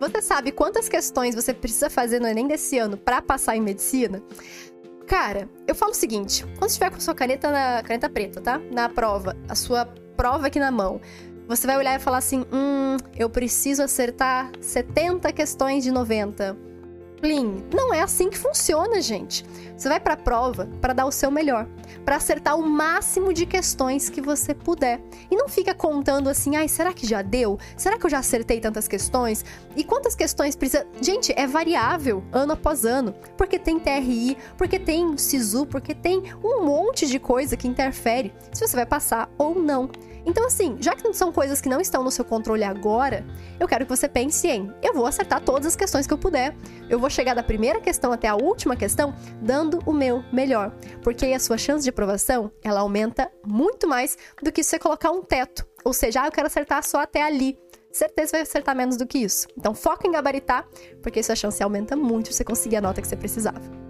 Você sabe quantas questões você precisa fazer no Enem desse ano para passar em medicina? Cara, eu falo o seguinte: quando estiver com sua caneta na caneta preta, tá? Na prova, a sua prova aqui na mão, você vai olhar e falar assim: hum, eu preciso acertar 70 questões de 90 Plim. Não é assim que funciona, gente. Você vai para a prova para dar o seu melhor, para acertar o máximo de questões que você puder. E não fica contando assim, ai, será que já deu? Será que eu já acertei tantas questões? E quantas questões precisa? Gente, é variável ano após ano, porque tem TRI, porque tem SISU, porque tem um monte de coisa que interfere se você vai passar ou não. Então, assim, já que são coisas que não estão no seu controle agora, eu quero que você pense em: eu vou acertar todas as questões que eu puder. Eu vou chegar da primeira questão até a última questão dando o meu melhor. Porque aí a sua chance de aprovação, ela aumenta muito mais do que se você colocar um teto. Ou seja, ah, eu quero acertar só até ali. Certeza vai acertar menos do que isso. Então foca em gabaritar, porque sua chance aumenta muito se você conseguir a nota que você precisava.